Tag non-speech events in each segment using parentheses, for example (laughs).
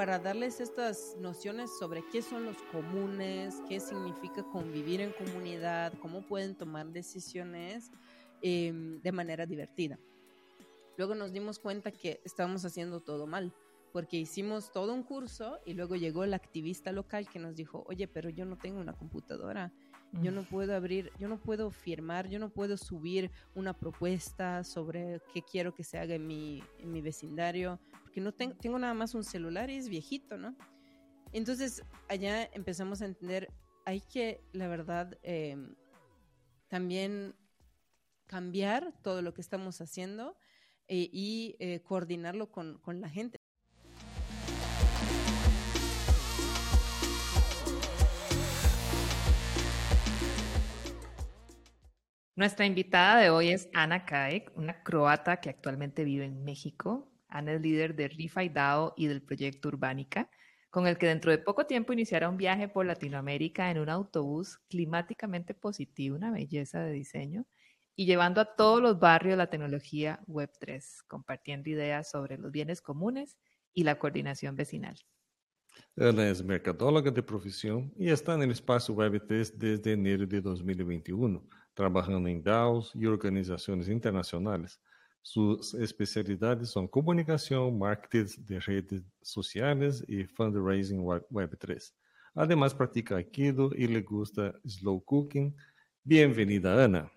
para darles estas nociones sobre qué son los comunes, qué significa convivir en comunidad, cómo pueden tomar decisiones em, de manera divertida. Luego nos dimos cuenta que estábamos haciendo todo mal porque hicimos todo un curso y luego llegó el activista local que nos dijo, oye, pero yo no tengo una computadora, yo no puedo abrir, yo no puedo firmar, yo no puedo subir una propuesta sobre qué quiero que se haga en mi, en mi vecindario, porque no tengo, tengo nada más un celular y es viejito, ¿no? Entonces allá empezamos a entender, hay que, la verdad, em, también cambiar todo lo que estamos haciendo eh, y eh, coordinarlo con, con la gente. Nuestra invitada de hoy es Ana Kaek, una croata que actualmente vive en México. Ana es líder de Rifa DAO y del proyecto Urbánica, con el que dentro de poco tiempo iniciará un viaje por Latinoamérica en un autobús climáticamente positivo, una belleza de diseño, y llevando a todos los barrios la tecnología Web3, compartiendo ideas sobre los bienes comunes y la coordinación vecinal. Ana es mercadóloga de profesión y está en el espacio Web3 desde enero de 2021 trabajando en DAOs y organizaciones internacionales. Sus especialidades son comunicación, marketing de redes sociales y fundraising Web3. Además, practica Aikido y le gusta slow cooking. Bienvenida, Ana.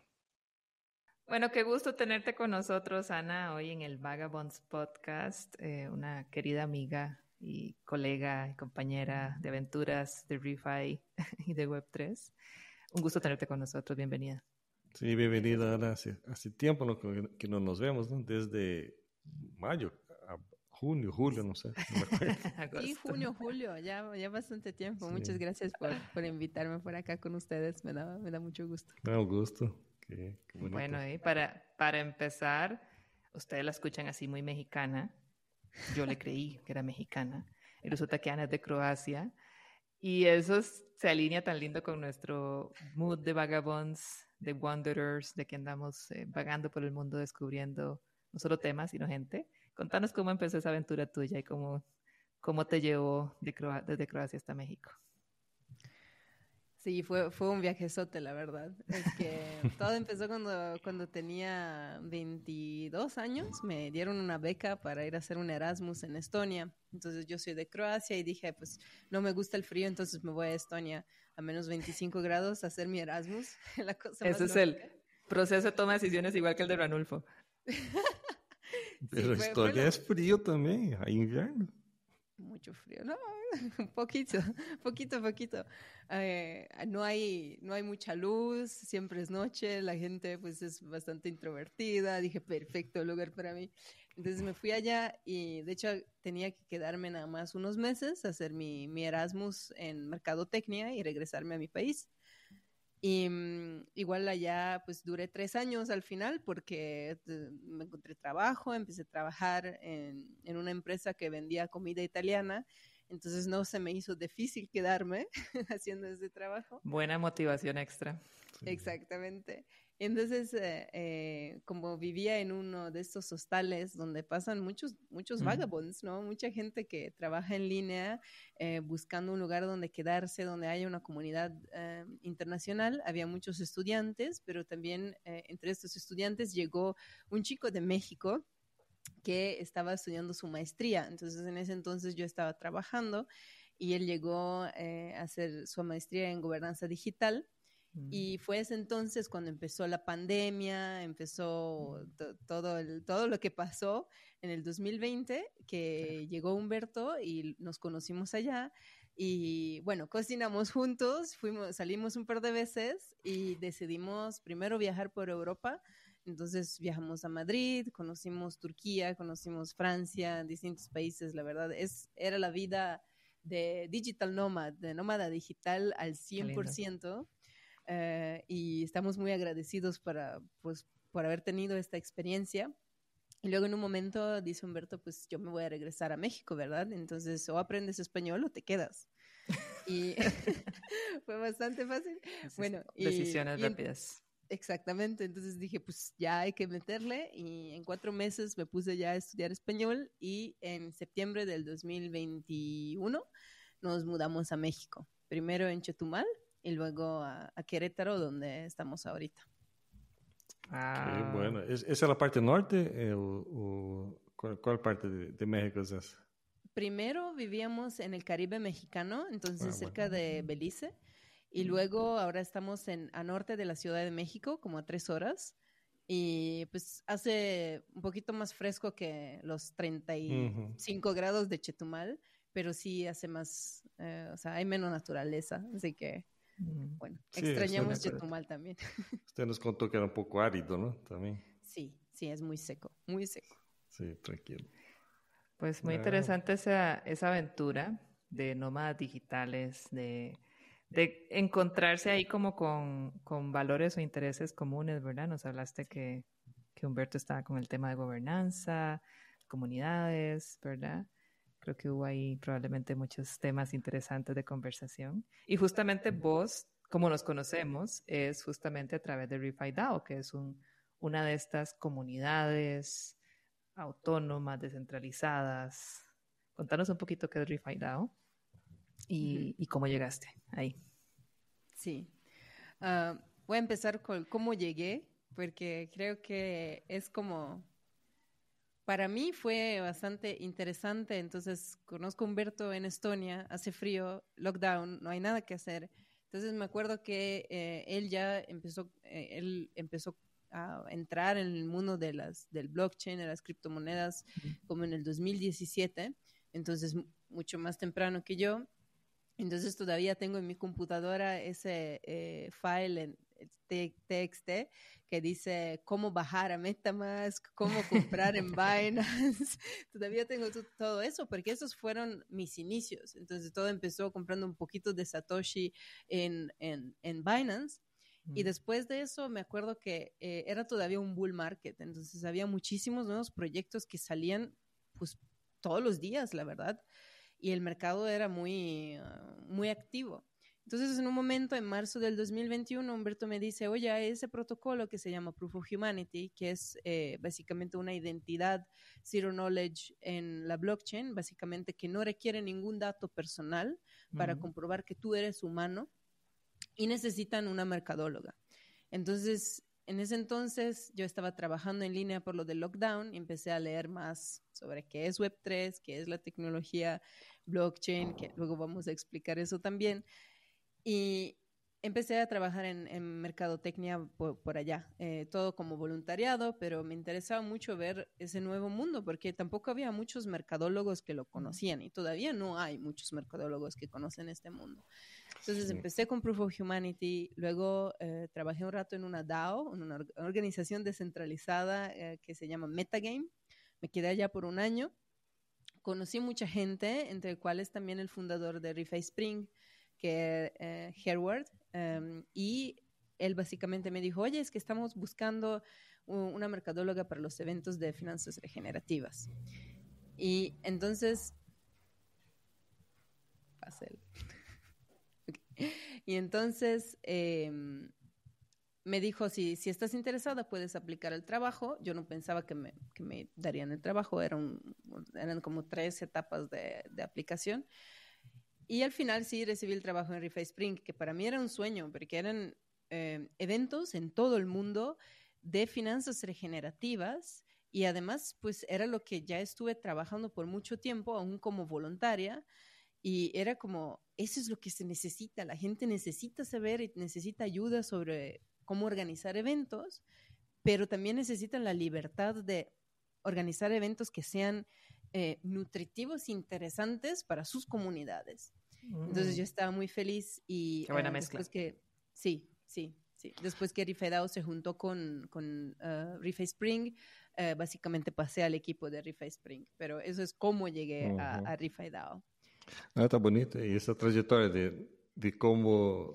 Bueno, qué gusto tenerte con nosotros, Ana, hoy en el Vagabonds Podcast, eh, una querida amiga y colega y compañera de aventuras de ReFi (laughs) y de Web3. Un gusto tenerte con nosotros, bienvenida. Sí, bienvenida, Ana. Hace, tiempo que no nos vemos, ¿no? Desde mayo, a junio, julio, no sé. (laughs) sí, junio, julio, ya, ya bastante tiempo. Muchas gracias por, por, invitarme por acá con ustedes. Me da, me da mucho gusto. Me da gusto. bueno, y para, para empezar, ustedes la escuchan así muy mexicana. Yo le creí que era mexicana. Y resulta que Ana es de Croacia. Y eso se alinea tan lindo con nuestro mood de vagabonds de Wanderers, de que andamos eh, vagando por el mundo descubriendo no solo temas, sino gente. Contanos cómo empezó esa aventura tuya y cómo, cómo te llevó de desde Croacia hasta México. Sí, fue, fue un viajezote, la verdad. Es que (laughs) todo empezó cuando, cuando tenía 22 años. Me dieron una beca para ir a hacer un Erasmus en Estonia. Entonces yo soy de Croacia y dije, pues no me gusta el frío, entonces me voy a Estonia a menos 25 grados a hacer mi Erasmus. (laughs) La cosa Ese es el proceso de toma de decisiones igual que el de Ranulfo. (laughs) Pero Estonia es frío también, hay invierno. Mucho frío, no, (laughs) un poquito, poquito, poquito. Eh, no, hay, no hay mucha luz, siempre es noche, la gente pues es bastante introvertida, dije, perfecto lugar para mí. Entonces me fui allá y de hecho tenía que quedarme nada más unos meses, hacer mi, mi Erasmus en Mercadotecnia y regresarme a mi país. Y mm, igual allá pues duré tres años al final porque eh, me encontré trabajo, empecé a trabajar en, en, una empresa que vendía comida italiana, entonces no se me hizo difícil quedarme (laughs) haciendo ese trabajo. Buena motivación extra. Exactamente. Entonces, eh, eh, como vivía en uno de estos hostales donde pasan muchos, muchos vagabonds, ¿no? Mucha gente que trabaja en línea eh, buscando un lugar donde quedarse, donde haya una comunidad internacional. Había muchos estudiantes, pero también entre estos estudiantes llegó un chico de México que estaba estudiando su maestría. Entonces, en ese entonces yo estaba trabajando y él llegó a hacer su maestría en gobernanza digital y fue ese entonces cuando empezó la pandemia, empezó todo, el, todo lo que pasó en el 2020, que llegó Humberto y nos conocimos allá. Y bueno, cocinamos juntos, fuimos, salimos un par de veces y decidimos primero viajar por Europa. Entonces viajamos a Madrid, conocimos Turquía, conocimos Francia, distintos países. La verdad, es, era la vida de digital nomad, de nómada digital al 100%. Eh, y estamos muy agradecidos para, pues, por haber tenido esta experiencia. Y luego en un momento dice Humberto, pues yo me voy a regresar a México, ¿verdad? Entonces o aprendes español o te quedas. Y (laughs) fue bastante fácil. Bueno, decisiones rápidas. Exactamente, entonces dije, pues ya hay que meterle y en cuatro meses me puse ya a estudiar español y en septiembre del 2021 nos mudamos a México, primero en Chetumal y luego a, Querétaro, donde estamos ahorita. Ah. bueno, ¿Es, ¿esa es la parte norte eh, o, cuál, parte de, México es esa? Primero vivíamos en el Caribe mexicano, entonces ah, cerca de Belice. Y luego ahora estamos en, a norte de la Ciudad de México, como a tres horas. Y pues hace un poquito más fresco que los 35 grados de Chetumal, pero sí hace más, eh, o sea, hay menos naturaleza. Así que, bueno, extrañamos Chetumal también. (laughs) Usted nos contó que era un poco árido, ¿no? También. Sí, sí, es muy seco, muy seco. Sí, tranquilo. Pues muy interesante esa, esa aventura de nómadas digitales, de de encontrarse ahí como con, con, valores o intereses comunes, ¿verdad? Nos hablaste que, que, Humberto estaba con el tema de gobernanza, comunidades, ¿verdad? Creo que hubo ahí probablemente muchos temas interesantes de conversación. Y justamente vos, como nos conocemos, es justamente a través de ReFi que es un, una de estas comunidades autónomas, descentralizadas. Contanos un poquito qué es ReFi y, cómo llegaste ahí. Sí. Ah, voy a empezar con cómo llegué, porque creo que es como, para mí fue bastante interesante. Entonces, conozco a Humberto en Estonia, hace frío, lockdown, no hay nada que hacer. Entonces, me acuerdo que eh, él ya empezó, eh, él empezó a entrar en el mundo de las, del blockchain, de las criptomonedas, como en el 2017, entonces mucho más temprano que yo. Entonces todavía tengo en mi computadora ese eh, file en TXT que dice cómo bajar a MetaMask, cómo comprar en (laughs) Binance. (laughs) todavía tengo todo eso porque esos fueron mis inicios. Entonces todo empezó comprando un poquito de Satoshi en, en, en Binance. Y mm. después de eso me acuerdo que eh, era todavía un bull market, entonces había muchísimos nuevos proyectos que salían pues todos los días, la verdad y el mercado era muy, ah, muy activo. Entonces, en un momento, en marzo del 2021, Humberto me dice, oye, ese protocolo que se llama Proof of Humanity, que es eh, básicamente una identidad zero knowledge en la blockchain, básicamente que no requiere ningún dato personal para comprobar que tú eres humano y necesitan una mercadóloga. Entonces, en ese entonces yo estaba trabajando en línea por lo del lockdown y empecé a leer más sobre qué es Web3, qué es la tecnología blockchain, que luego vamos a explicar eso también. Y empecé a trabajar en, mercadotecnia por, allá, eh, todo como voluntariado, pero me interesaba mucho ver ese nuevo mundo porque tampoco había muchos mercadólogos que lo conocían y todavía no hay muchos mercadólogos que conocen este mundo. Entonces empecé con Proof of Humanity, luego eh, trabajé un rato en una DAO, en una organización descentralizada eh, que se llama Metagame. Me quedé allá por un año. Conocí mucha gente, entre cuales también el fundador de Refi Spring, que eh, Herward, em, y él básicamente me dijo, oye, es que estamos buscando una mercadóloga para los eventos de finanzas regenerativas. Y entonces, Y entonces em, me dijo, si, si estás interesada, puedes aplicar el trabajo. Yo no pensaba que me, que me darían el trabajo, eran, eran como tres etapas de, de, aplicación. Y al final sí recibí el trabajo en Refi Spring, que para mí era un sueño, porque eran em, eventos en todo el mundo de finanzas regenerativas y además pues era lo que ya estuve trabajando por mucho tiempo, aún como voluntaria. Y era como, eso es lo que se necesita, la gente necesita saber y necesita ayuda sobre cómo organizar eventos, pero también necesitan la libertad de organizar eventos que sean eh, nutritivos, interesantes para sus comunidades. Entonces yo mm. estaba muy feliz y Qué buena eh, mezcla. que, sí, sí, sí. Después que Rifedao se juntó con, con uh, Spring, básicamente pasé al equipo de Rife Spring, pero eso es cómo llegué a, a Rifedao. Ah, tá bonito. E essa trajetória de, de como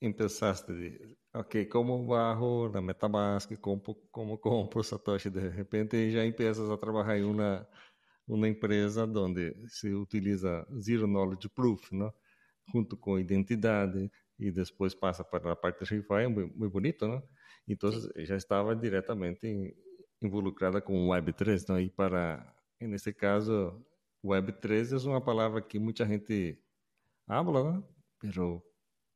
empezaste, de, ok, como barro na Metamask, como, como compro (laughs) Satoshi, de repente já empiezas a trabalhar em uma, uma empresa onde se utiliza Zero Knowledge Proof, não? junto com identidade, e depois passa para a parte de DeFi, é muito, muito bonito, não? Entonces ella estaba directamente involucrada con Web3, ¿no? Y para, en este caso, Web3 es una palabra que mucha gente habla, ¿no? pero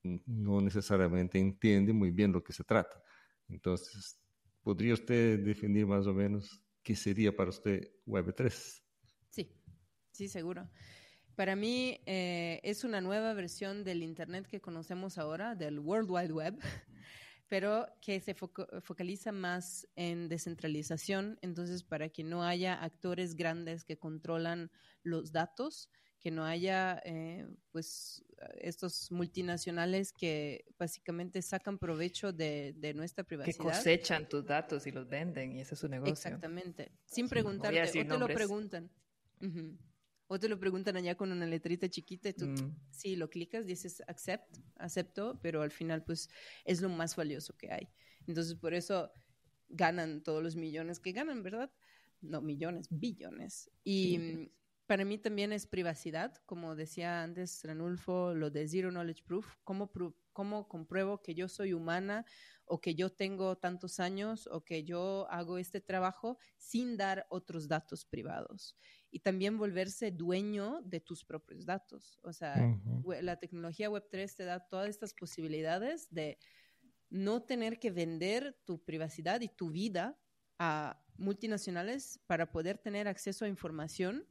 no necesariamente entiende muy bien lo que se trata. Entonces, ¿podría usted definir más o menos qué sería para usted Web3? Sí, sí, seguro. Para mí eh, es una nueva versión del Internet que conocemos ahora, del World Wide Web, (laughs) pero que se focaliza más en descentralización, entonces para que no haya actores grandes que controlan los datos, que no haya eh, pues estos multinacionales que básicamente sacan provecho de, de, nuestra privacidad. Que cosechan tus datos y los venden y ese es su negocio. Exactamente, sin preguntarte, o te lo preguntan. O te lo preguntan allá con una letrita chiquita y tú, mm. sí, lo clicas, dices accept, acepto, pero al final pues es lo más valioso que hay. Entonces por eso ganan todos los millones que ganan, ¿verdad? No millones, billones. Y para mí también es privacidad, como decía antes Ranulfo, lo de Zero Knowledge Proof, cómo, cómo compruebo que yo soy humana o que yo tengo tantos años o que yo hago este trabajo sin dar otros datos privados y también volverse dueño de tus propios datos. O sea, la tecnología Web3 te da todas estas posibilidades de no tener que vender tu privacidad y tu vida a multinacionales para poder tener acceso a información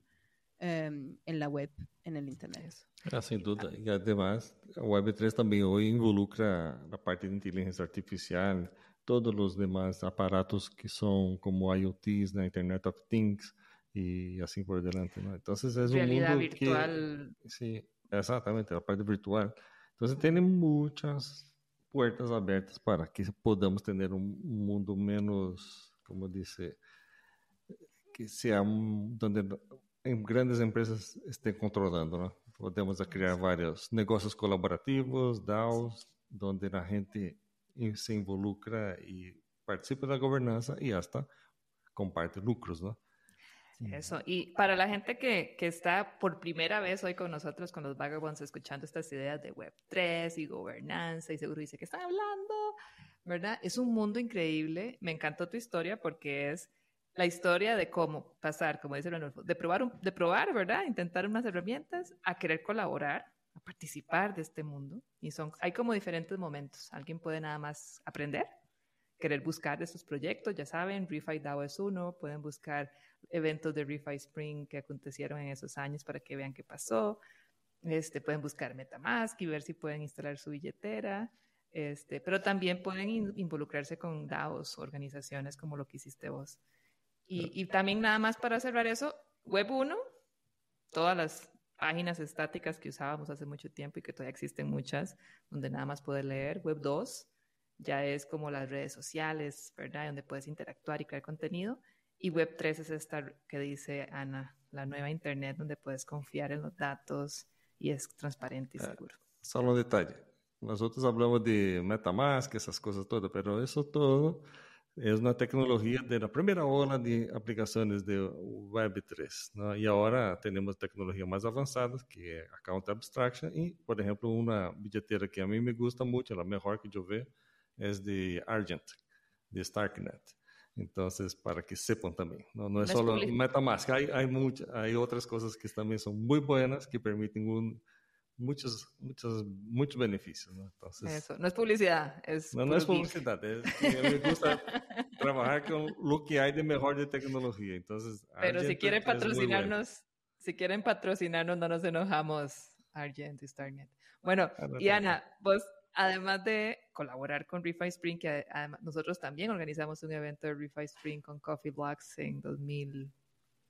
em, en la web, en el Internet. Ah, sin duda. Y además, Web3 también hoy involucra la parte de inteligencia artificial, todos los demás aparatos que son como IoTs, la Internet of Things, y así por delante, ¿no? Entonces es un mundo virtual. Que, sí, exactamente, la parte virtual. Entonces tiene muchas puertas abiertas para que podamos tener un mundo menos, como dice, que sea donde grandes empresas estén controlando, ¿no? Podemos crear varios negocios colaborativos, DAOs, donde la gente se involucra y participa de la gobernanza y hasta comparte lucros, ¿no? Eso. Y para la gente que, que, está por primera vez hoy con nosotros, con los Vagabonds, escuchando estas ideas de Web3 y gobernanza, y seguro dice que están hablando, ¿verdad? Es un mundo increíble. Me encantó tu historia porque es la historia de cómo pasar, como dice Renolfo, de probar, de probar, ¿verdad? Intentar unas herramientas, a querer colaborar, a participar de este mundo. Y son, hay como diferentes momentos. Alguien puede nada más aprender querer buscar de estos proyectos, ya saben, ReFi DAO es uno, pueden buscar eventos de ReFi Spring que acontecieron en esos años para que vean qué pasó. Este, pueden buscar Metamask y ver si pueden instalar su billetera. Este, pero también pueden involucrarse con DAOs, organizaciones como lo que hiciste vos. Y, y también nada más para cerrar eso, Web 1, todas las páginas estáticas que usábamos hace mucho tiempo y que todavía existen muchas, donde nada más puedes leer. Web 2, ya es como las redes sociales, ¿verdad? Donde puedes interactuar y crear contenido. Y Web3 es esta que dice Ana, la nueva Internet donde puedes confiar en los datos y es transparente y ah, seguro. solo un detalle. Nosotros hablamos de MetaMask, esas cosas todas, pero eso todo es una tecnología de la primera ola de aplicaciones de Web3. ¿no? Y ahora tenemos tecnologías más avanzadas que Account Abstraction y, por ejemplo, una billetera que a mí me gusta mucho, la mejor que yo veo, es de Argent, de Starknet. Entonces, para que sepan también, no, no es solo MetaMask, hay, hay, hay otras cosas que también son muy buenas que permiten un, muchos, muchos, muchos beneficios. ¿no? Entonces, Eso, no es publicidad. Es no, no es publicidad, es, me gusta (laughs) trabajar con lo que hay de mejor de tecnología. Entonces, Pero si quieren patrocinarnos, si quieren patrocinarnos, no nos enojamos, Argent y Starknet. Bueno, ah, y Ana, vos además de colaborar con Refi Spring, que además nosotros también organizamos un evento de Refi Spring con Coffee Blocks en 2000,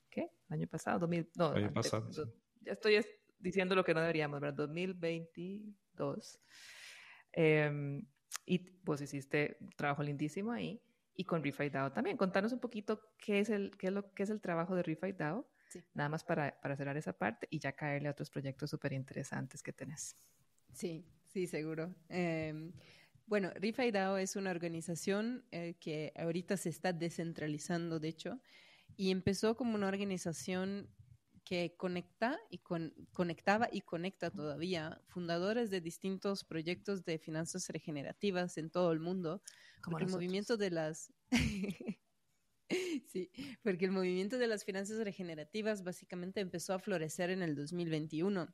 ¿qué? Año pasado, 2000, no, año pasado. ya estoy diciendo lo que no deberíamos, ¿verdad? 2022. Em, y vos hiciste un trabajo lindísimo ahí. Y con Refi DAO también. Contanos un poquito qué es el, qué es lo, qué es el trabajo de Refi DAO. Nada más para, para cerrar esa parte y ya caerle a otros proyectos súper interesantes que tenés. Sí, Sí, seguro. Eh, bueno, RIFA DAO es una organización eh, que ahorita se está descentralizando, de hecho, y empezó como una organización que conecta y conectaba y conecta todavía fundadores de distintos proyectos de finanzas regenerativas en todo el mundo. Como el movimiento de las (laughs) Sí, porque el movimiento de las finanzas regenerativas básicamente empezó a florecer en el 2021,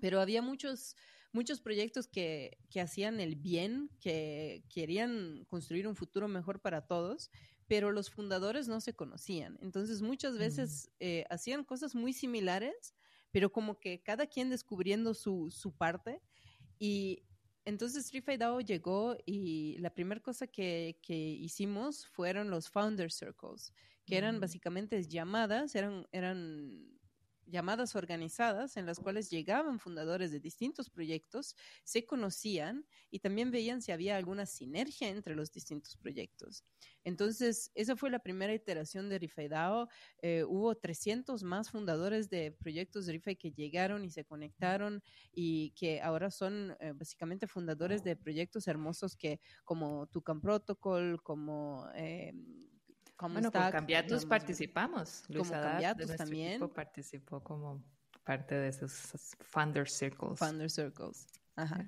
pero había muchos, muchos proyectos que, que hacían el bien, que querían construir un futuro mejor para todos, pero los fundadores no se conocían. Entonces muchas veces mm. eh, hacían cosas muy similares, pero como que cada quien descubriendo su, su parte. Y entonces Street DAO llegó y la primera cosa que, que, hicimos fueron los Founder Circles, que eran mm. básicamente llamadas, eran, eran llamadas organizadas en las cuales llegaban fundadores de distintos proyectos, se conocían y también veían si había alguna sinergia entre los distintos proyectos. Entonces, esa fue la primera iteración de RIFAIDAO. Eh, hubo 300 más fundadores de proyectos de RIFAI que llegaron y se conectaron y que ahora son eh, básicamente fundadores de proyectos hermosos que como Tucan Protocol, como... Eh, bueno, está, con Cambiatus participamos. Luis como Cambiatus también. participó como parte de esos Founder Circles. Founder Circles. Ajá.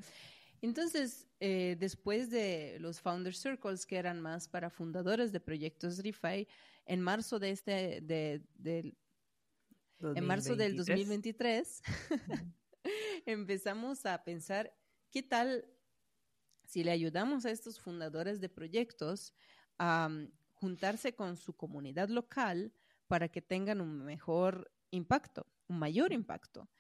Entonces, eh, después de los Founder Circles, que eran más para fundadores de proyectos ReFi, en marzo de este, de, en marzo del 2023, (laughs) empezamos a pensar, ¿qué tal si le ayudamos a estos fundadores de proyectos a juntarse con su comunidad local para que tengan un mejor impacto, un mayor impacto.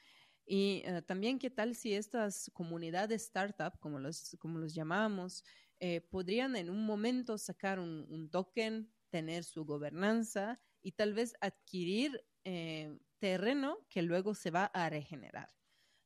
Y eh, también qué tal si estas comunidades startup, como los, como los llamamos, eh, podrían en un momento sacar un, token, tener su gobernanza y tal vez adquirir eh, terreno que luego se va a regenerar.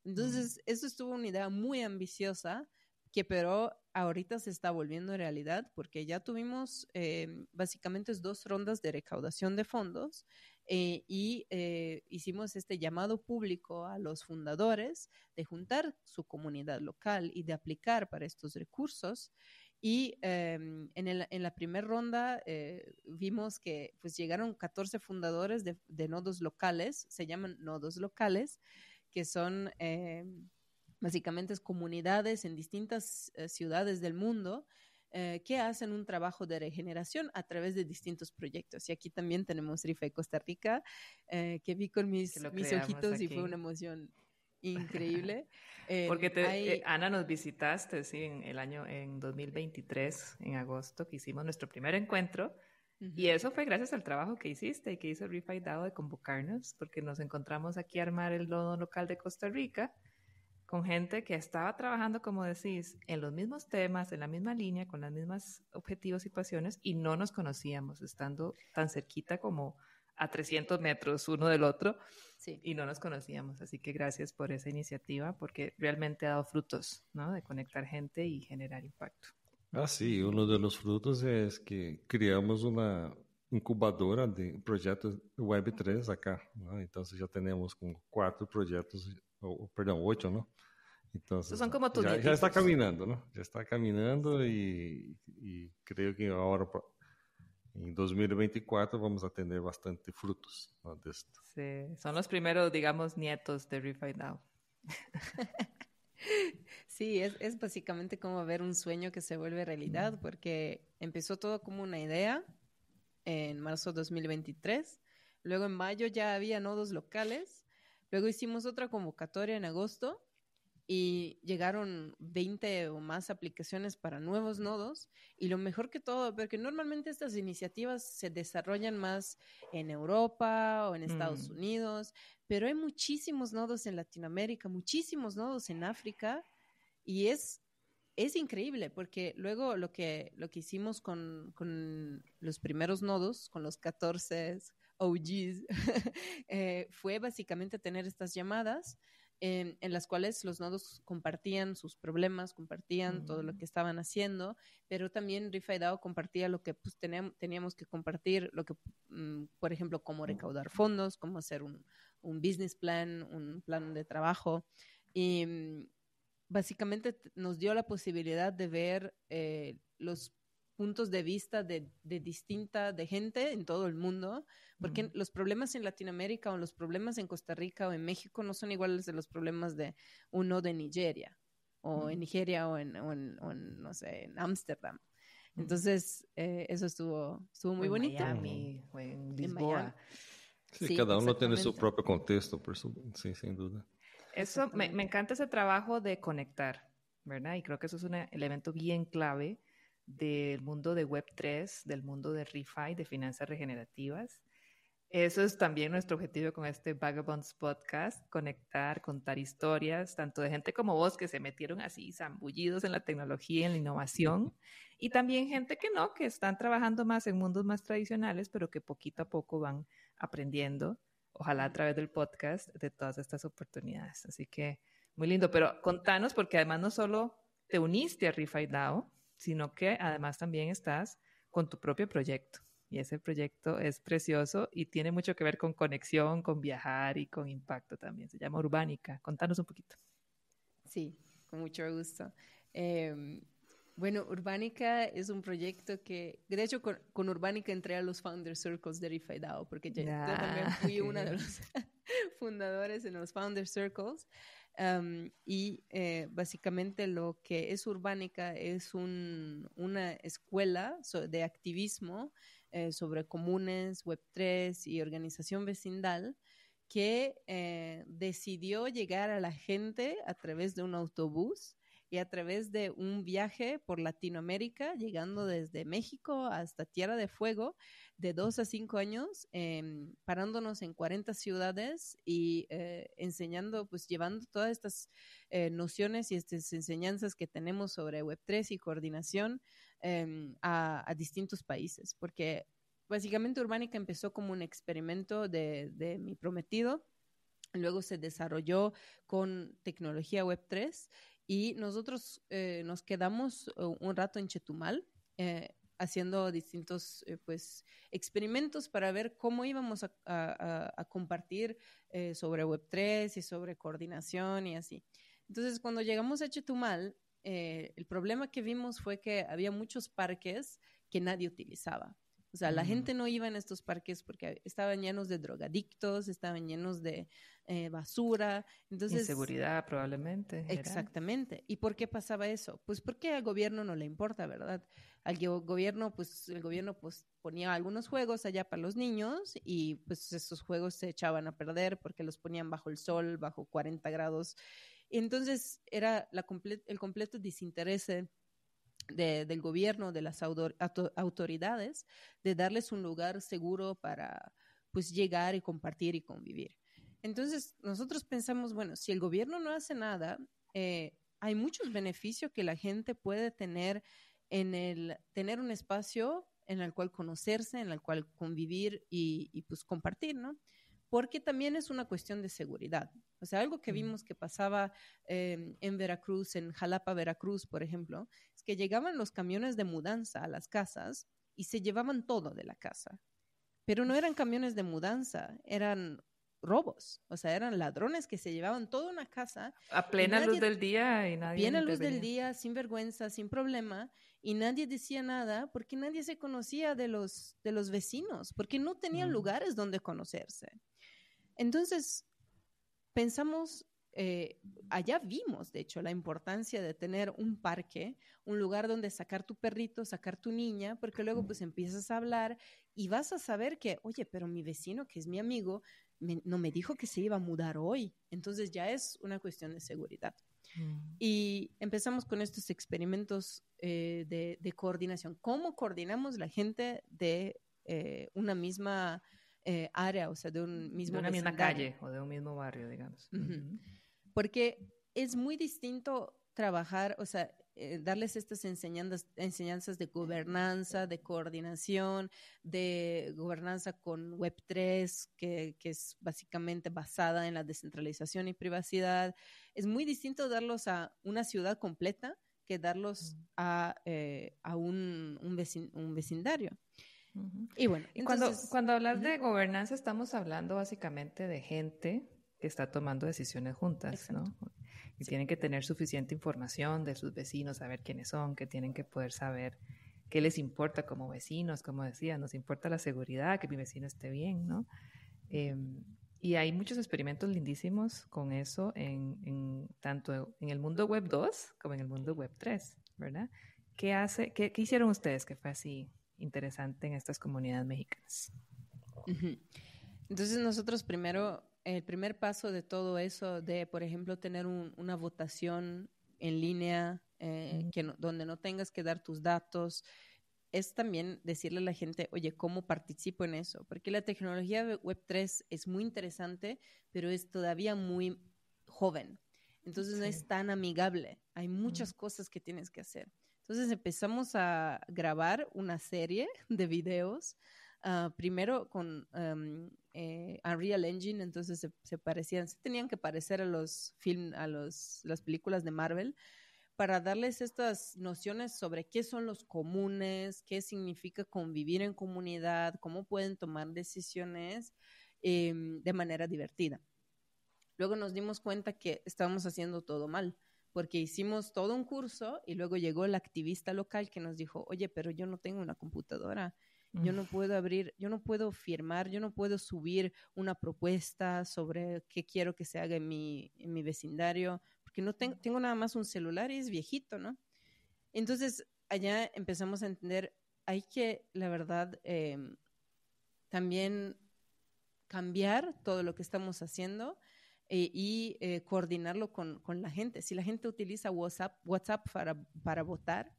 Entonces, mm. eso estuvo una idea muy ambiciosa que pero ahorita se está volviendo realidad porque ya tuvimos eh, básicamente dos rondas de recaudación de fondos eh, y eh, hicimos este llamado público a los fundadores de juntar su comunidad local y de aplicar para estos recursos. Y em, en, en, la primera ronda vimos que pues llegaron 14 fundadores de, de, nodos locales, se llaman nodos locales, que son em, Básicamente es comunidades en distintas eh, ciudades del mundo eh, que hacen un trabajo de regeneración a través de distintos proyectos. Y aquí también tenemos Rifa Costa Rica, eh, que vi con mis, mis ojitos y fue una emoción increíble. (laughs) Porque te, Ana nos visitaste, sí, en el año, en 2023, en agosto, que hicimos nuestro primer encuentro. Y eso fue gracias al trabajo que hiciste y que hizo Rifa Dado de convocarnos, porque nos encontramos aquí a armar el nodo local de Costa Rica con gente que estaba trabajando, como decís, en los mismos temas, en la misma línea, con los mismos objetivos y pasiones, y no nos conocíamos, estando tan cerquita como a 300 metros uno del otro, sí. y no nos conocíamos. Así que gracias por esa iniciativa, porque realmente ha dado frutos, ¿no? De conectar gente y generar impacto. Ah, sí, uno de los frutos es que creamos una incubadora de proyectos Web3 acá, ¿no? Entonces ya tenemos como cuatro proyectos o, perdón, ocho, ¿no? Entonces, son como ya, ya, está caminando, ¿no? Ya está caminando y, y creo que ahora en 2024 vamos a tener bastante frutos ¿no? de esto. Sí, son los primeros, digamos, nietos de Refi Now. (laughs) sí, es, es básicamente como ver un sueño que se vuelve realidad, porque empezó todo como una idea en marzo de 2023, luego en mayo ya había nodos locales Luego hicimos otra convocatoria en agosto y llegaron 20 o más aplicaciones para nuevos nodos. Y lo mejor que todo, porque normalmente estas iniciativas se desarrollan más en Europa o en Estados mm. Unidos, pero hay muchísimos nodos en Latinoamérica, muchísimos nodos en África y es, es increíble porque luego lo que, lo que hicimos con, con los primeros nodos, con los 14 OGs, (laughs) eh, fue básicamente tener estas llamadas en, las cuales los nodos compartían sus problemas, compartían todo lo mm. que estaban haciendo, pero también Rifa compartía lo que pues, teníamos, que compartir, lo que, mm, por ejemplo, cómo recaudar fondos, cómo hacer un, business plan, un plan de trabajo. Y mm, básicamente nos dio la posibilidad de ver eh, los puntos de vista de, de, distinta, de gente en todo el mundo, porque los problemas en Latinoamérica o los problemas en Costa Rica o en México no son iguales de los problemas de uno de Nigeria, o en Nigeria o en, o en, no sé, en Ámsterdam. Entonces, eh, eso estuvo, estuvo muy bonito. En Miami, o en Lisboa. Sí, cada uno tiene su propio contexto, por su, sí, sin duda. Eso, me, me, encanta ese trabajo de conectar, ¿verdad? Y creo que eso es un elemento bien clave del mundo de Web3, del mundo de ReFi, de finanzas regenerativas. Eso es también nuestro objetivo con este Vagabonds Podcast, conectar, contar historias, tanto de gente como vos que se metieron así zambullidos en la tecnología, en la innovación, y también gente que no, que están trabajando más en mundos más tradicionales, pero que poquito a poco van aprendiendo, ojalá a través del podcast, de todas estas oportunidades. Así que muy lindo, pero contanos, porque además no solo te uniste a ReFi DAO, sino que además también estás con tu propio proyecto. Y ese proyecto es precioso y tiene mucho que ver con conexión, con viajar y con impacto también. Se llama Urbánica. Contanos un poquito. Sí, con mucho gusto. Eh, bueno, Urbánica es un proyecto que, de hecho, con, con Urbánica entré a los Founder Circles de DAO, porque yo, también fui una de (laughs) los (laughs) fundadores en los Founder Circles. Um, y eh, básicamente lo que es Urbánica es un, una escuela de activismo eh, sobre comunes, Web3 y organización vecindal que eh, decidió llegar a la gente a través de un autobús y a través de un viaje por Latinoamérica, llegando desde México hasta Tierra de Fuego, de dos a cinco años, eh, parándonos en 40 ciudades y eh, enseñando, pues llevando todas estas eh, nociones y estas enseñanzas que tenemos sobre Web3 y coordinación em, a, a, distintos países, porque básicamente Urbánica empezó como un experimento de, de mi prometido. Luego se desarrolló con tecnología Web3 y nosotros eh, nos quedamos eh, un rato en Chetumal eh, haciendo distintos pues experimentos para ver cómo íbamos a, a, a compartir sobre Web3 y sobre coordinación y así. Entonces, cuando llegamos a Chetumal, el problema que vimos fue que había muchos parques que nadie utilizaba. O sea, la gente no iba en estos parques porque estaban llenos de drogadictos, estaban llenos de eh, basura. Entonces, Inseguridad probablemente. Exactamente. ¿Y por qué pasaba eso? Pues porque al gobierno no le importa, ¿verdad? Al gobierno, pues el gobierno pues ponía algunos juegos allá para los niños y pues esos juegos se echaban a perder porque los ponían bajo el sol, bajo 40 grados. Entonces era la el completo desinterés de, del gobierno, de las autoridades, de darles un lugar seguro para pues llegar y compartir y convivir. Entonces, nosotros pensamos, bueno, si el gobierno no hace nada, eh, hay muchos beneficios que la gente puede tener en el tener un espacio en el cual conocerse, en el cual convivir y, y pues compartir, ¿no? Porque también es una cuestión de seguridad. O sea, algo que vimos que pasaba eh, en Veracruz, en Jalapa, Veracruz, por ejemplo, que llegaban los camiones de mudanza a las casas y se llevaban todo de la casa. Pero no eran camiones de mudanza, eran robos, o sea, eran ladrones que se llevaban toda una casa. A plena luz del día y nadie. Plena luz del día, sin vergüenza, sin problema, y nadie decía nada porque nadie se conocía de los, de los vecinos, porque no tenían lugares donde conocerse. Entonces, pensamos, eh, allá vimos, de hecho, la importancia de tener un parque, un lugar donde sacar tu perrito, sacar tu niña, porque luego pues empiezas a hablar y vas a saber que, oye, pero mi vecino, que es mi amigo, no me dijo que se iba a mudar hoy. Entonces ya es una cuestión de seguridad. Mm. Y empezamos con estos experimentos eh, de, coordinación. ¿Cómo coordinamos la gente de eh, una misma eh, área, o sea, de un mismo De una misma calle o de un mismo barrio, digamos. Porque es muy distinto trabajar, o sea, eh, darles estas enseñanzas, enseñanzas de gobernanza, de coordinación, de gobernanza con Web3, que, que, es básicamente basada en la descentralización y privacidad. Es muy distinto darlos a una ciudad completa que darlos a, eh, a un, un, un vecindario. Y bueno, cuando, cuando hablas de gobernanza estamos hablando básicamente de gente que está tomando decisiones juntas, ¿no? Y tienen que tener suficiente información de sus vecinos, saber quiénes son, que tienen que poder saber qué les importa como vecinos, como decía, nos importa la seguridad, que mi vecino esté bien, ¿no? Em, y hay muchos experimentos lindísimos con eso en, tanto en el mundo web 2 como en el mundo web 3, ¿verdad? ¿Qué, hace, qué, hicieron ustedes que fue así interesante en estas comunidades mexicanas? Entonces nosotros primero, el primer paso de todo eso, de por ejemplo tener una votación en línea, eh, que donde no tengas que dar tus datos, es también decirle a la gente, oye, ¿cómo participo en eso? Porque la tecnología de Web3 es muy interesante, pero es todavía muy joven. Entonces no es tan amigable. Hay muchas cosas que tienes que hacer. Entonces empezamos a grabar una serie de videos, ah, primero con um, eh, Unreal Engine, entonces se, parecían, se tenían que parecer a los film, a los, las películas de Marvel, para darles estas nociones sobre qué son los comunes, qué significa convivir en comunidad, cómo pueden tomar decisiones em, de manera divertida. Luego nos dimos cuenta que estábamos haciendo todo mal, porque hicimos todo un curso y luego llegó el activista local que nos dijo, oye, pero yo no tengo una computadora, yo no puedo abrir, yo no puedo firmar, yo no puedo subir una propuesta sobre qué quiero que se haga en mi, en mi vecindario, porque no tengo, tengo nada más un celular y es viejito, ¿no? Entonces, allá empezamos a entender, hay que, la verdad, em, también cambiar todo lo que estamos haciendo eh, y eh, coordinarlo con, con, la gente. Si la gente utiliza WhatsApp, WhatsApp para, para votar,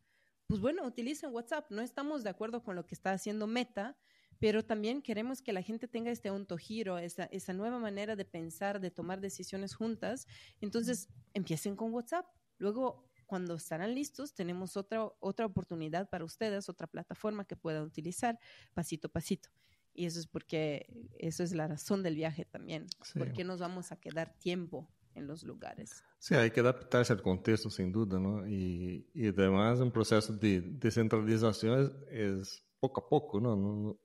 pues bueno, utilicen WhatsApp. No estamos de acuerdo con lo que está haciendo Meta, pero también queremos que la gente tenga este ontogiro, esa, esa nueva manera de pensar, de tomar decisiones juntas. Entonces, empiecen con WhatsApp. Luego, cuando estarán listos, tenemos otra, otra oportunidad para ustedes, otra plataforma que puedan utilizar pasito a pasito. Y eso es porque, eso es la razón del viaje también. Porque nos vamos a quedar tiempo en los lugares. Sí, hay que adaptarse al contexto, sin duda, ¿no? Y, y además, un proceso de descentralización es pouco a pouco, não,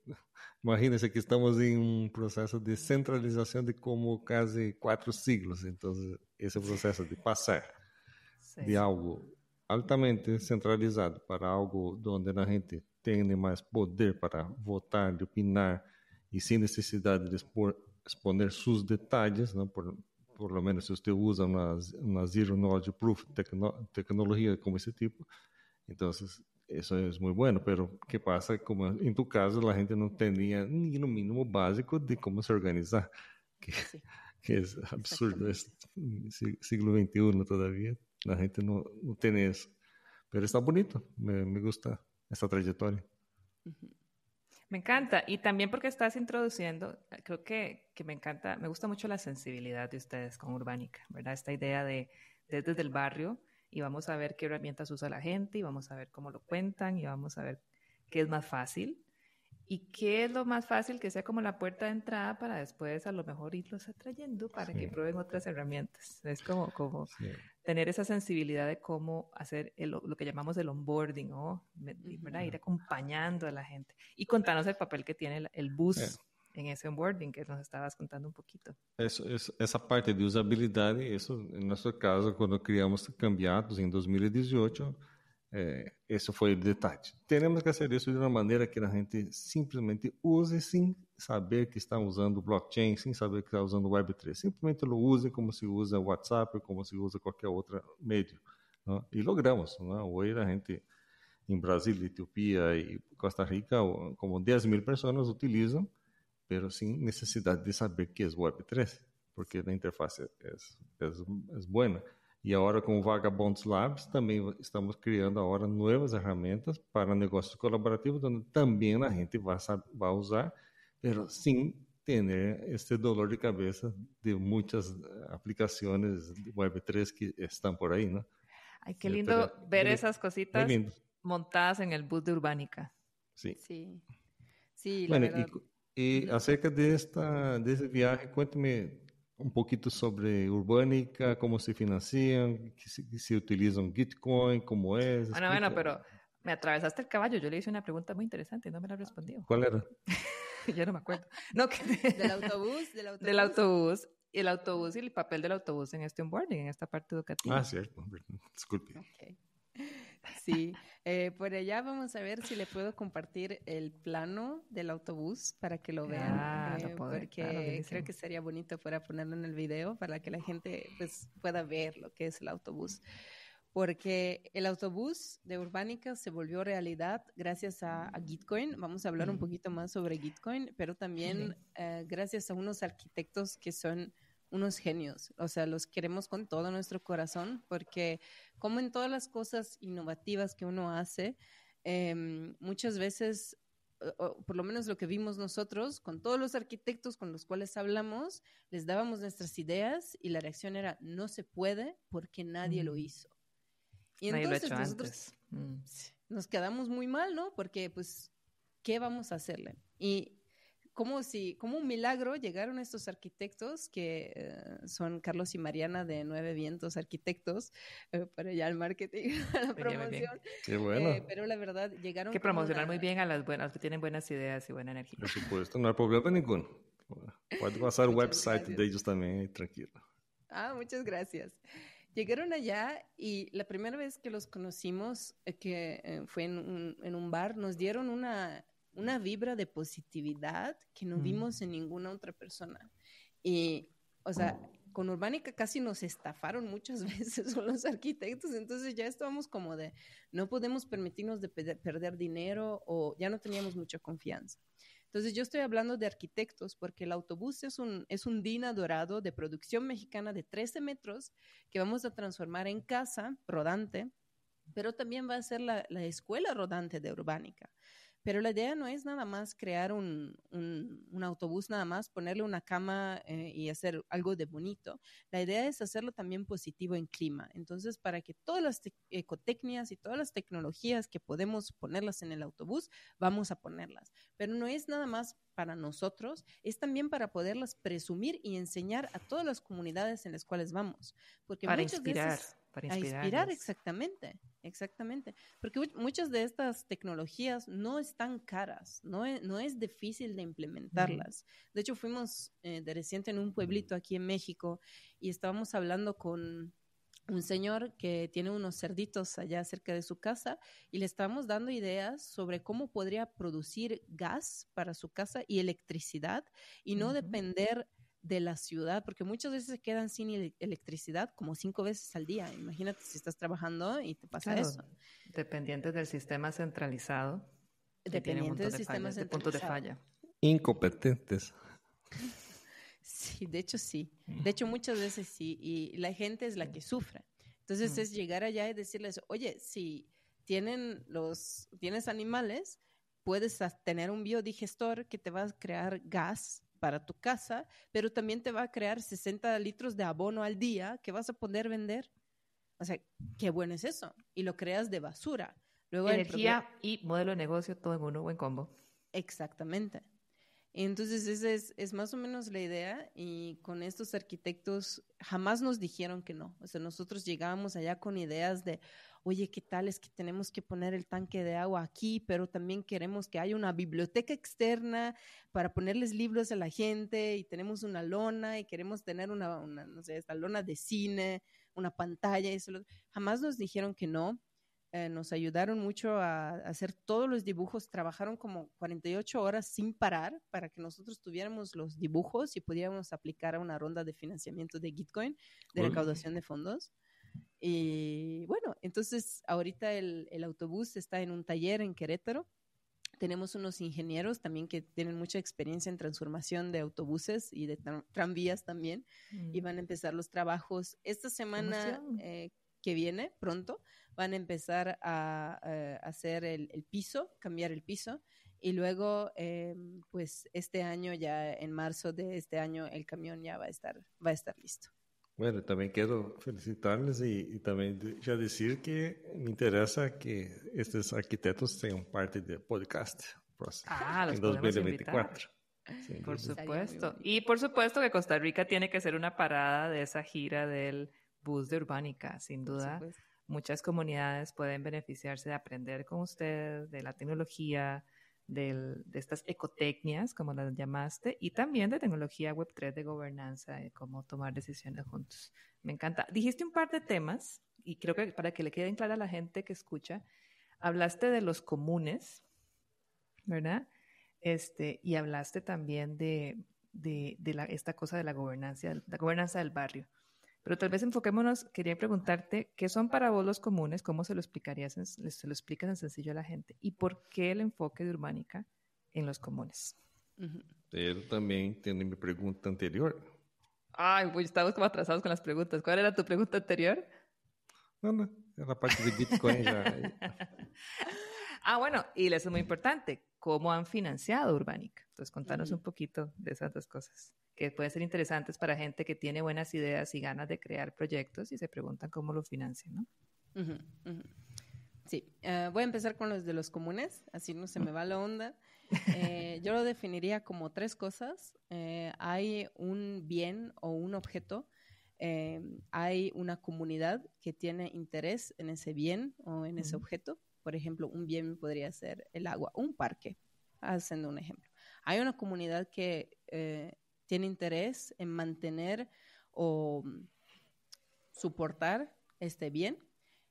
imagina-se que estamos em um processo de centralização de como quase quatro siglos, então esse processo de passar Sim. de algo altamente centralizado para algo onde a gente tem mais poder para votar, de opinar e sem necessidade de expor, exponer seus detalhes, não? Por, por lo menos se você usa uma, uma Zero Knowledge Proof tecno, tecnologia como esse tipo, então Eso es muy bueno, pero ¿qué pasa? Como en tu caso, la gente no tenía ni lo mínimo básico de cómo se organiza, (laughs) que, sí. que es absurdo, es siglo XXI todavía, la gente no, no tiene eso. Pero está bonito, me, me gusta esta trayectoria. Me encanta, y también porque estás introduciendo, creo que, que me encanta, me gusta mucho la sensibilidad de ustedes con Urbánica, ¿verdad? Esta idea de desde el barrio y vamos a ver qué herramientas usa la gente y vamos a ver cómo lo cuentan y vamos a ver qué es más fácil y qué es lo más fácil que sea como la puerta de entrada para después a lo mejor irlos atrayendo para que prueben otras herramientas. Es como, como tener esa sensibilidad de cómo hacer lo que llamamos el onboarding, ¿no? ir acompañando a la gente y contarnos el papel que tiene el, bus en ese onboarding que nos estabas contando un poquito. Eso, eso, essa parte de usabilidade, isso, em nosso caso, quando criamos Cambiados em 2018, é, esse foi o detalhe. Teremos que fazer isso de uma maneira que a gente simplesmente use sem saber que está usando blockchain, sem saber que está usando Web3. Simplesmente lo use como se usa WhatsApp, como se usa qualquer outro meio. Não? E logramos. Não? Hoje a gente, em Brasil, Etiópia e Costa Rica, como 10 mil pessoas utilizam pero sin necesidad de saber qué es Web3, porque la interfaz es, es, es buena. E agora com o Vagabonds Labs também estamos criando agora novas ferramentas para negócios colaborativos, onde também a gente vai, vai usar, mas sem ter este dolor de cabeça de muitas aplicações de Web3 que estão por aí, né? Ay, qué lindo pero, ver esas cositas montadas en el bus de Urbánica. Sí. Sí, sí la bueno, verdad. Y, E acerca desta, desse viagem, conte-me um pouquinho sobre Urbânica, como se se, que se utilizam Bitcoin, como é. Bueno, bueno, pero me atravesaste el caballo. Yo le hice una pregunta muy interesante y no me la respondió. ¿Cuál era? (laughs) Yo no me acuerdo. No, que... (laughs) ¿Del (laughs) autobús? Del autobús. Del autobús. El autobús y el papel del autobús en este onboarding, en esta parte educativa. Ah, cierto. Disculpe. Okay. Sí, eh, por allá vamos a ver si le puedo compartir el plano del autobús para que lo vean, Ah, eh, puedo ver, porque claro, creo que sería bonito para ponerlo en el video para que la gente pues, pueda ver lo que es el autobús. Porque el autobús de Urbánica se volvió realidad gracias a, a Gitcoin. Vamos a hablar un Mm. poquito más sobre Gitcoin, pero también eh, gracias a unos arquitectos que son unos genios. O sea, los queremos con todo nuestro corazón porque como en todas las cosas innovativas que uno hace, em, muchas veces, o- o por lo menos lo que vimos nosotros, con todos los arquitectos con los cuales hablamos, les dábamos nuestras ideas y la reacción era, no se puede porque nadie lo Mm. hizo. Y Nadie lo ha entonces hecho nosotros antes. Mm. nos quedamos muy mal, ¿no? Porque, pues, ¿qué vamos a hacerle? Y como si, como un milagro, llegaron estos arquitectos que eh, son Carlos y Mariana de Nueve Vientos Arquitectos, eh, para ya el marketing, (laughs) la muy bien. promoción. Qué bueno. Eh, pero la verdad, llegaron. Que promocionar una- muy bien a las buenas, a que tienen buenas ideas y buena energía. Por supuesto, no hay problema ninguno. Passar o Muchas website gracias. de ellos também, aí, tranquilo. Ah, muchas gracias. Llegaron allá y la primera vez que los conocimos, eh, que eh, fue en un, en un bar, nos dieron una, una vibra de positividad que no Mm. vimos en ninguna otra persona. Y, o sea, con Urbánica casi nos estafaron muchas (laughs) veces con los arquitectos, entonces ya estábamos como de, no podemos permitirnos de pe- perder dinero o ya no teníamos mucha confianza. Entonces yo estoy hablando de arquitectos porque el autobús es un, es un Dina dorado de producción mexicana de 13 metros que vamos a transformar en casa rodante, pero también va a ser la, la escuela rodante de Urbánica. Pero la idea no es nada más crear un, un- un autobús, nada más ponerle una cama eh, y hacer algo de bonito. La idea es hacerlo también positivo en clima. Entonces, para que todas las tec- ecotecnias y todas las tecnologías que podemos ponerlas en el autobús, vamos a ponerlas. Pero no es nada más para nosotros, es también para poderlas presumir y enseñar a todas las comunidades en las cuales vamos. Porque Para muchas inspirar, veces para a inspirar, exactamente, exactamente. Porque mu- muchas de estas tecnologías no están caras, no es, no es difícil de implementarlas. De hecho, fuimos eh, de reciente en un pueblito aquí en México y estábamos hablando con un señor que tiene unos cerditos allá cerca de su casa y le estábamos dando ideas sobre cómo podría producir gas para su casa y electricidad y no Ujú. depender de la ciudad, porque muchas veces se quedan sin ele- electricidad como cinco veces al día. Imagínate si estás trabajando y te pasa Claro, eso. Dependientes del sistema centralizado. que tiene un Dependiente montón del de sistema fallas, de puntos de centralizado. falla. Incompetentes. (laughs) Sí, de hecho sí. De hecho muchas veces sí. Y la gente es la que sufre. Entonces Mm. es llegar allá y decirles, oye, si tienen los, tienes animales, puedes tener un biodigestor que te va a crear gas para tu casa, pero también te va a crear 60 litros de abono al día que vas a poder vender. O sea, qué bueno es eso. Y lo creas de basura. Luego el Energía y modelo de negocio, todo en uno, buen combo. Exactamente. Entonces, esa es, más o menos la idea y con estos arquitectos jamás nos dijeron que no. O sea, nosotros llegábamos allá con ideas de, oye, ¿qué tal es que tenemos que poner el tanque de agua aquí, pero también queremos que haya una biblioteca externa para ponerles libros a la gente y tenemos una lona y queremos tener una, una no sé, esta lona de cine, una pantalla. y Eso, jamás nos dijeron que no eh, nos ayudaron mucho a, a hacer todos los dibujos, trabajaron como 48 horas sin parar para que nosotros tuviéramos los dibujos y pudiéramos aplicar a una ronda de financiamiento de Gitcoin, de recaudación de fondos. Y bueno, entonces ahorita el, el autobús está en un taller en Querétaro. Tenemos unos ingenieros también que tienen mucha experiencia en transformación de autobuses y de tra- tranvías también y van a empezar los trabajos esta semana eh, que viene, pronto, van a empezar a, eh, hacer el, el piso, cambiar el piso, y luego, eh, pues este año, ya en marzo de este año, el camión ya va a estar, va a estar listo. Bueno, também quero felicitar-les e, e também de- já dizer que me interessa que estes arquitetos tenham parte do podcast próximo, Ah, los podemos 2024. Sin Por supuesto. Y por supuesto que Costa Rica tiene que ser una parada de esa gira del bus de Urbánica, sin duda. Muchas comunidades pueden beneficiarse de aprender con usted, de la tecnología, del- de estas ecotecnias, como las llamaste, y también de tecnología Web3 de gobernanza y cómo tomar decisiones juntos. Me encanta. Dijiste un par de temas y creo que para que le queden clara a la gente que escucha, hablaste de los comunes, ¿verdad? Este, y hablaste también de, de, de la, esta cosa de la gobernanza, la gobernanza del barrio. Pero tal vez enfoquémonos, quería preguntarte, ¿qué son para vos los comunes? ¿Cómo se lo explicarías, se lo explicas en sencillo a la gente? ¿Y por qué el enfoque de Urbánica en los comunes? Él también tiene mi pregunta anterior. Ay, pues estamos como atrasados con las preguntas. ¿Cuál era tu pregunta anterior? No, no, la parte de Bitcoin ya... (laughs) ah, bueno, y eso es muy importante. ¿Cómo han financiado Urbánica? Entonces, contanos un poquito de esas dos cosas que pueden ser interesantes para gente que tiene buenas ideas y ganas de crear proyectos y se preguntan cómo lo financian, ¿no? Sí, eh, voy a empezar con los de los comunes, así no se me va la onda. Eh, yo lo definiría como tres cosas. Eh, hay un bien o un objeto, hay una comunidad que tiene interés en ese bien o en ese objeto. Por ejemplo, un bien podría ser el agua, un parque, haciendo un ejemplo. Hay una comunidad que tiene interés en mantener o soportar este bien.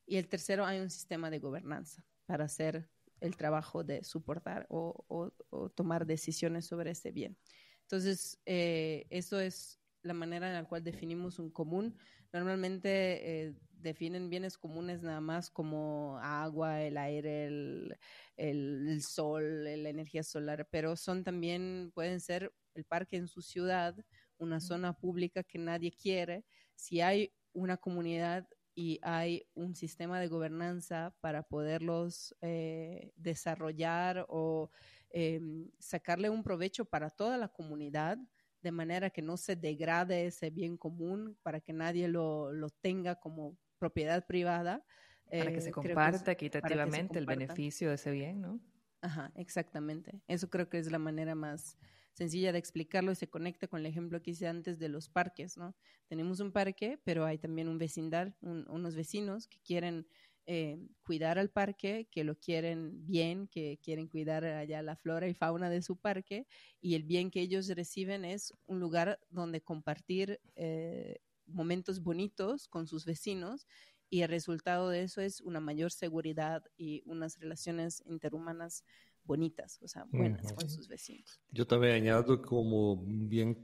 Y el tercero, hay un sistema de gobernanza para hacer el trabajo de soportar o, tomar decisiones sobre este bien. Entonces, eh, eso es la manera en la cual definimos un común. Normalmente eh, definen bienes comunes nada más como agua, el aire, el, el, sol, la energía solar, pero son también, pueden ser el parque en su ciudad, una zona pública que nadie quiere, si hay una comunidad y hay un sistema de gobernanza para poderlos eh, desarrollar o em, sacarle un provecho para toda la comunidad, de manera que no se degrade ese bien común, para que nadie lo, tenga como propiedad privada. Para que se comparta equitativamente el beneficio de ese bien, ¿no? Ajá, exactamente. Eso creo que es la manera más, sencilla de explicarlo y se conecta con el ejemplo que hice antes de los parques, ¿no? Tenemos un parque, pero hay también un vecindad, unos vecinos que quieren eh, cuidar al parque, que lo quieren bien, que quieren cuidar allá la flora y fauna de su parque, y el bien que ellos reciben es un lugar donde compartir eh, momentos bonitos con sus vecinos y el resultado de eso es una mayor seguridad y unas relaciones interhumanas bonitas, o sea, buenas con sus vecinos. Yo también añado como bien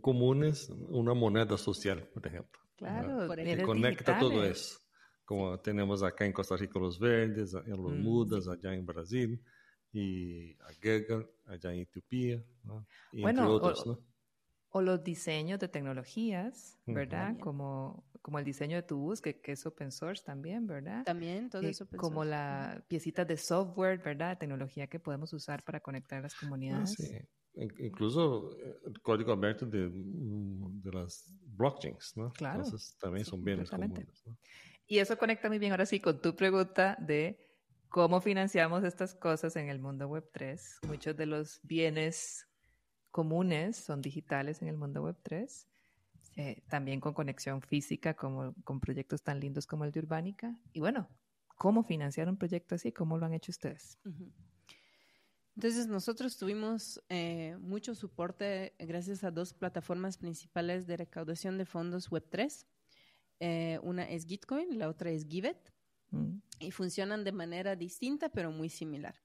comunes una moneda social, por ejemplo. Claro, que conecta todo eso. Como tenemos acá en Costa Rica los verdes, en los mm, mudas, allá en Brasil, y a Gega, allá en Etiopía, y bueno, entre otros, ¿no? O los diseños de tecnologías, ¿verdad? Como, como el diseño de tu bus, que, es open source también, ¿verdad? También, todo eso open Como las piecitas de software, ¿verdad? Tecnología que podemos usar para conectar las ah, comunidades. sí. Incluso eh, el código abierto de, mm, de las blockchains, ¿no? Claro. Entonces también son bienes comunes, ¿no? Y eso conecta muy bien ahora sí con tu pregunta de cómo financiamos estas cosas en el mundo web 3. Muchos de los bienes comunes son digitales en el mundo web 3, eh, también con conexión física como con proyectos tan lindos como el de Urbánica. Y bueno, ¿cómo financiar un proyecto así? ¿Cómo lo han hecho ustedes? Entonces nosotros tuvimos eh, mucho soporte gracias a dos plataformas principales de recaudación de fondos Web3. Eh, una es Gitcoin, y la otra es Givet. Mm. Y funcionan de manera distinta pero muy similar.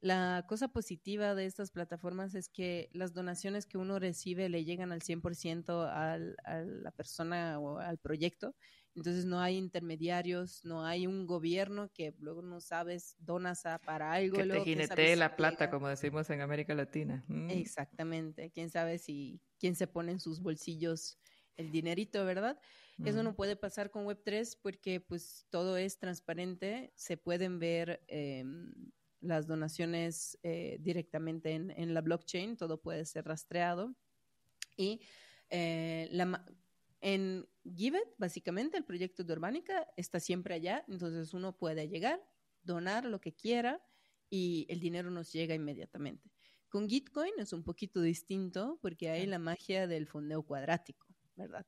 La cosa positiva de estas plataformas es que las donaciones que uno recibe le llegan al 100% al, a la persona o al proyecto. Entonces no hay intermediarios, no hay un gobierno que luego no sabes, donas a, para algo. Que te jinetee la plata, como decimos en América Latina. Mm. Exactamente. Quién sabe si, quién se pone en sus bolsillos el dinerito, ¿verdad? Eso no puede pasar con Web3 porque pues todo es transparente, se pueden ver eh, las donaciones eh, directamente en, la blockchain, todo puede ser rastreado. Y eh, en Givet, básicamente, el proyecto de Urbánica está siempre allá, entonces uno puede llegar, donar lo que quiera y el dinero nos llega inmediatamente. Con Gitcoin es un poquito distinto porque hay la magia del fondeo cuadrático, ¿verdad?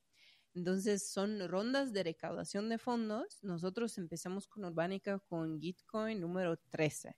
Entonces son rondas de recaudación de fondos. Nosotros empezamos con Urbánica con Gitcoin número 13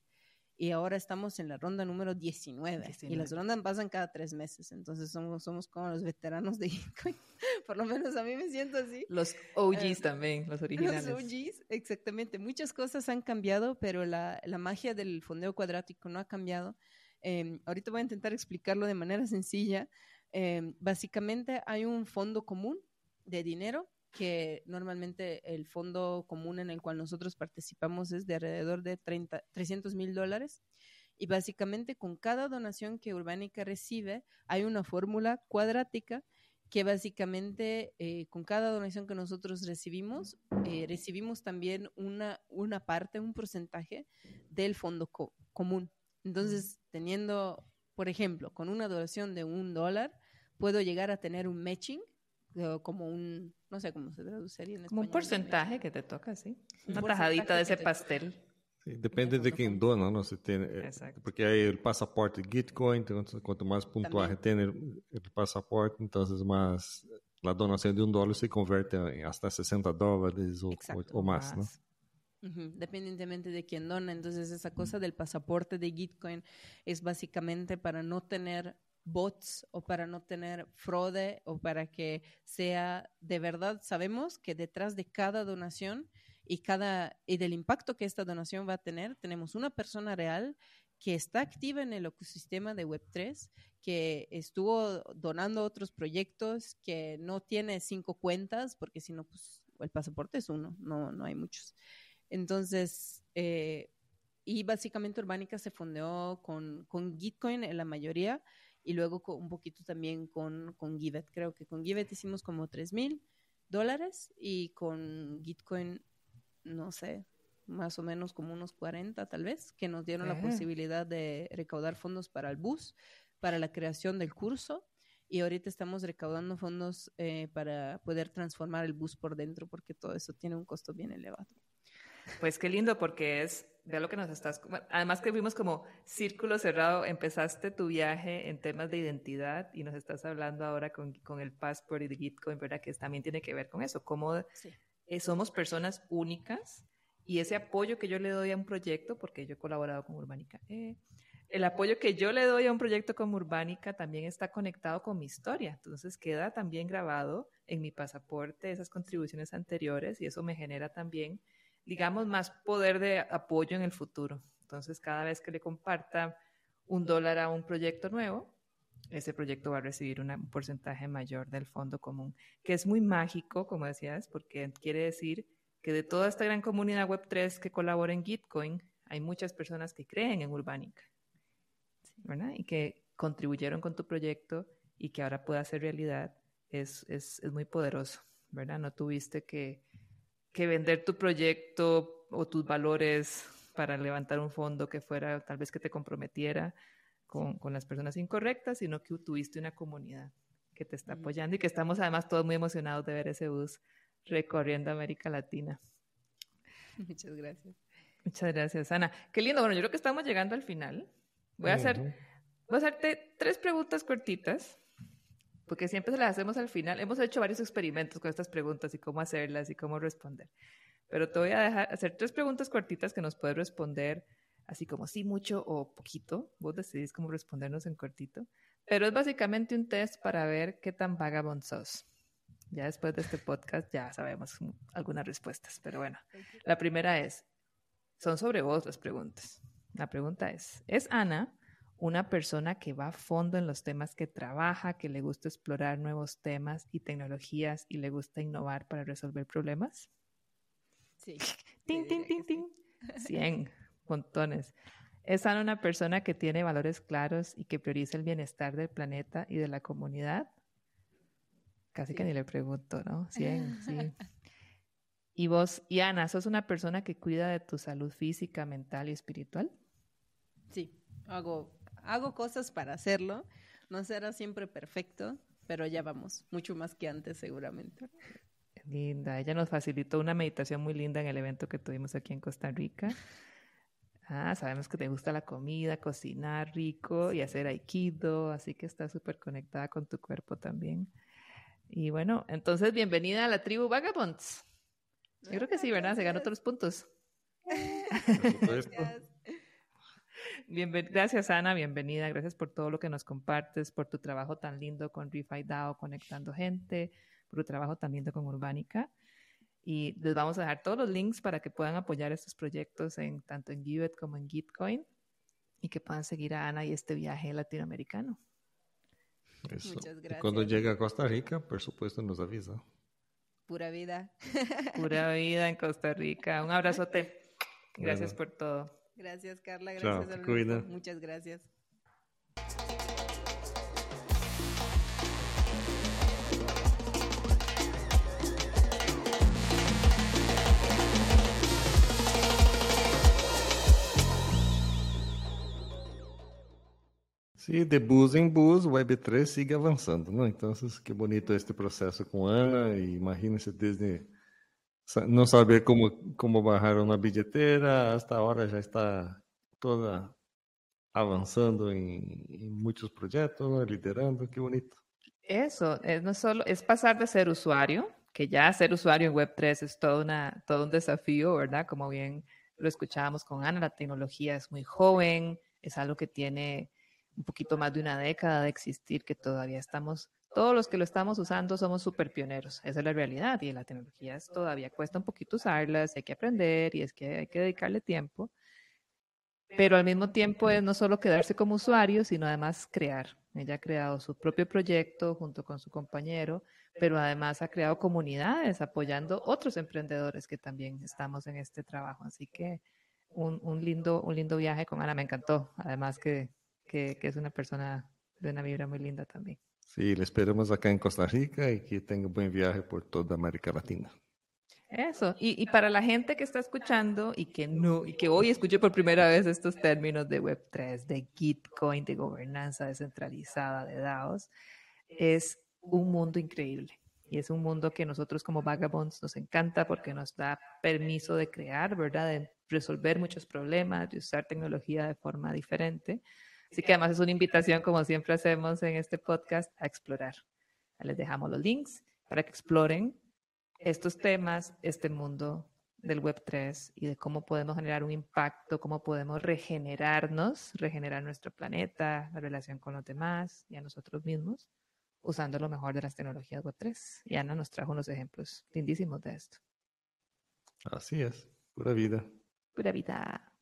y ahora estamos en la ronda número 19, y las rondas pasan cada tres meses, entonces somos, somos como los veteranos de Bitcoin, (laughs) por lo menos a mí me siento así. Los OGs eh, también, los originales. Los OGs, exactamente, muchas cosas han cambiado, pero la, la magia del fondeo cuadrático no ha cambiado. Em, ahorita voy a intentar explicarlo de manera sencilla. Em, básicamente hay un fondo común de dinero que normalmente el fondo común en el cual nosotros participamos es de alrededor de 30, 300 mil dólares. Y básicamente con cada donación que Urbánica recibe hay una fórmula cuadrática que básicamente eh, con cada donación que nosotros recibimos, eh, recibimos también una, una parte, un porcentaje del fondo común. Entonces, teniendo, por ejemplo, con una donación de un dólar, puedo llegar a tener un matching como un, no sé cómo se traduciría en Como un porcentaje que te toca, sí. Una tajadita de ese pastel. Sí, depende de quién dona, ¿no? Se tiene, eh, porque hay el pasaporte Gitcoin, entonces cuanto más puntuaje tiene el, pasaporte, entonces más la donación de un dólar se convierte en hasta 60 dólares o, o, más, ¿no? Dependientemente de quién dona. Entonces, esa cosa del pasaporte de Gitcoin es básicamente para no tener bots o para no tener fraude o para que sea de verdad sabemos que detrás de cada donación y cada y del impacto que esta donación va a tener tenemos una persona real que está activa en el ecosistema de Web3, que estuvo donando otros proyectos, que no tiene cinco cuentas, porque si no, pues el pasaporte es uno, no, no hay muchos. Entonces, eh, y básicamente Urbánica se fundeó con, con Gitcoin en la mayoría, y luego un poquito también con, con Givet. Creo que con Givet hicimos como 3 mil dólares y con Gitcoin, no sé, más o menos como unos 40 tal vez, que nos dieron la posibilidad de recaudar fondos para el bus, para la creación del curso. Y ahorita estamos recaudando fondos eh, para poder transformar el bus por dentro, porque todo eso tiene un costo bien elevado. Pues qué lindo, porque es de lo que nos estás... Además que vimos como círculo cerrado, empezaste tu viaje en temas de identidad y nos estás hablando ahora con, con el Passport y de Gitcoin, ¿verdad? Que también tiene que ver con eso, cómo eh, somos personas únicas y ese apoyo que yo le doy a un proyecto, porque yo he colaborado con Urbánica, eh, el apoyo que yo le doy a un proyecto como Urbánica también está conectado con mi historia, entonces queda también grabado en mi pasaporte esas contribuciones anteriores y eso me genera también digamos, más poder de apoyo en el futuro. Entonces, cada vez que le comparta un dólar a un proyecto nuevo, ese proyecto va a recibir un porcentaje mayor del fondo común, que es muy mágico, como decías, porque quiere decir que de toda esta gran comunidad Web3 que colabora en Gitcoin, hay muchas personas que creen en Urbánica, ¿verdad? Y que contribuyeron con tu proyecto y que ahora pueda ser realidad, es, es, es muy poderoso, ¿verdad? No tuviste que que vender tu proyecto o tus valores para levantar un fondo que fuera tal vez que te comprometiera con, con las personas incorrectas, sino que tuviste una comunidad que te está apoyando y que estamos además todos muy emocionados de ver ese bus recorriendo América Latina. (laughs) Muchas gracias. Muchas gracias, Ana. Qué lindo. Bueno, yo creo que estamos llegando al final. Voy a hacer, voy a hacerte tres preguntas cortitas porque siempre se las hacemos al final. Hemos hecho varios experimentos con estas preguntas y cómo hacerlas y cómo responder. Pero te voy a dejar hacer tres preguntas cortitas que nos puedes responder así como sí, mucho o poquito. Vos decidís cómo respondernos en cortito. Pero es básicamente un test para ver qué tan vagabond sos. Ya después de este podcast ya sabemos algunas respuestas, pero bueno. La primera es, son sobre vos las preguntas. La pregunta es, ¿es Ana una persona que va a fondo en los temas que trabaja, que le gusta explorar nuevos temas y tecnologías y le gusta innovar para resolver problemas? Sí. Ting, ting, ting, ting. 100, montones. ¿Es una persona que tiene valores claros y que prioriza el bienestar del planeta y de la comunidad? Casi que ni le pregunto, ¿no? 100, sí. (laughs) ¿Y vos, y Ana, sos una persona que cuida de tu salud física, mental y espiritual? Sí, hago hago cosas para hacerlo. No será siempre perfecto, pero ya vamos, mucho más que antes seguramente. Linda, ella nos facilitó una meditación muy linda en el evento que tuvimos aquí en Costa Rica. Ah, sabemos que te gusta la comida, cocinar rico y hacer aikido, así que está súper conectada con tu cuerpo también. Y bueno, entonces bienvenida a la tribu Vagabonds. Yo creo que sí, ¿verdad? Se ganó otros puntos. (laughs) gracias Ana, bienvenida, gracias por todo lo que nos compartes, por tu trabajo tan lindo con ReFi DAO, conectando gente, por tu trabajo tan lindo con Urbánica. Y les vamos a dejar todos los links para que puedan apoyar estos proyectos en, tanto en Giveth como en Gitcoin y que puedan seguir a Ana y este viaje latinoamericano. Muchas gracias. cuando llegue a Costa Rica, por supuesto, nos avisa. Pura vida. Pura vida en Costa Rica. Un abrazote. (laughs) Gracias por todo. Gracias, Carla. Gracias, Muchas gracias. Sí, de bus em bus, Web3 sigue avançando, não? Então, que bonito este processo com Ana, e imagine-se desde não saber como, como barraram na bilheteira, hasta agora já está toda avançando em muitos projetos, ¿no? liderando, que bonito. Eso, es, no solo, es pasar de ser usuario, que ya ser usuario en Web3 es todo, una, todo un desafío, ¿verdad? Como bien lo escuchábamos con Ana, la tecnología es muy joven, es algo que tiene un poquito más de una década de existir, que todavía estamos, todos los que lo estamos usando somos súper pioneros. Esa es la realidad y la tecnología es, todavía cuesta un poquito usarlas, hay que aprender y es que hay que dedicarle tiempo. Pero al mismo tiempo es no solo quedarse como usuario, sino además crear. Ella ha creado su propio proyecto junto con su compañero, pero además ha creado comunidades apoyando otros emprendedores que también estamos en este trabajo. Así que un, un lindo, un lindo viaje con Ana, me encantó. Además que que, es una persona de una vibra muy linda también. Sí, le esperamos acá en Costa Rica y que tenga un buen viaje por toda América Latina. Eso, y, y, para la gente que está escuchando y que no, y que hoy escuche por primera vez estos términos de Web3, de Gitcoin, de gobernanza descentralizada, de DAOs, es un mundo increíble. Y es un mundo que nosotros como Vagabonds nos encanta porque nos da permiso de crear, ¿verdad? De resolver muchos problemas, de usar tecnología de forma diferente. Así que además es una invitación, como siempre hacemos en este podcast, a explorar. Les dejamos los links para que exploren estos temas, este mundo del Web3 y de cómo podemos generar un impacto, cómo podemos regenerarnos, regenerar nuestro planeta, la relación con los demás y a nosotros mismos, usando lo mejor de las tecnologías Web3. Y Ana nos trajo unos ejemplos lindísimos de esto. Así es, pura vida. Pura vida.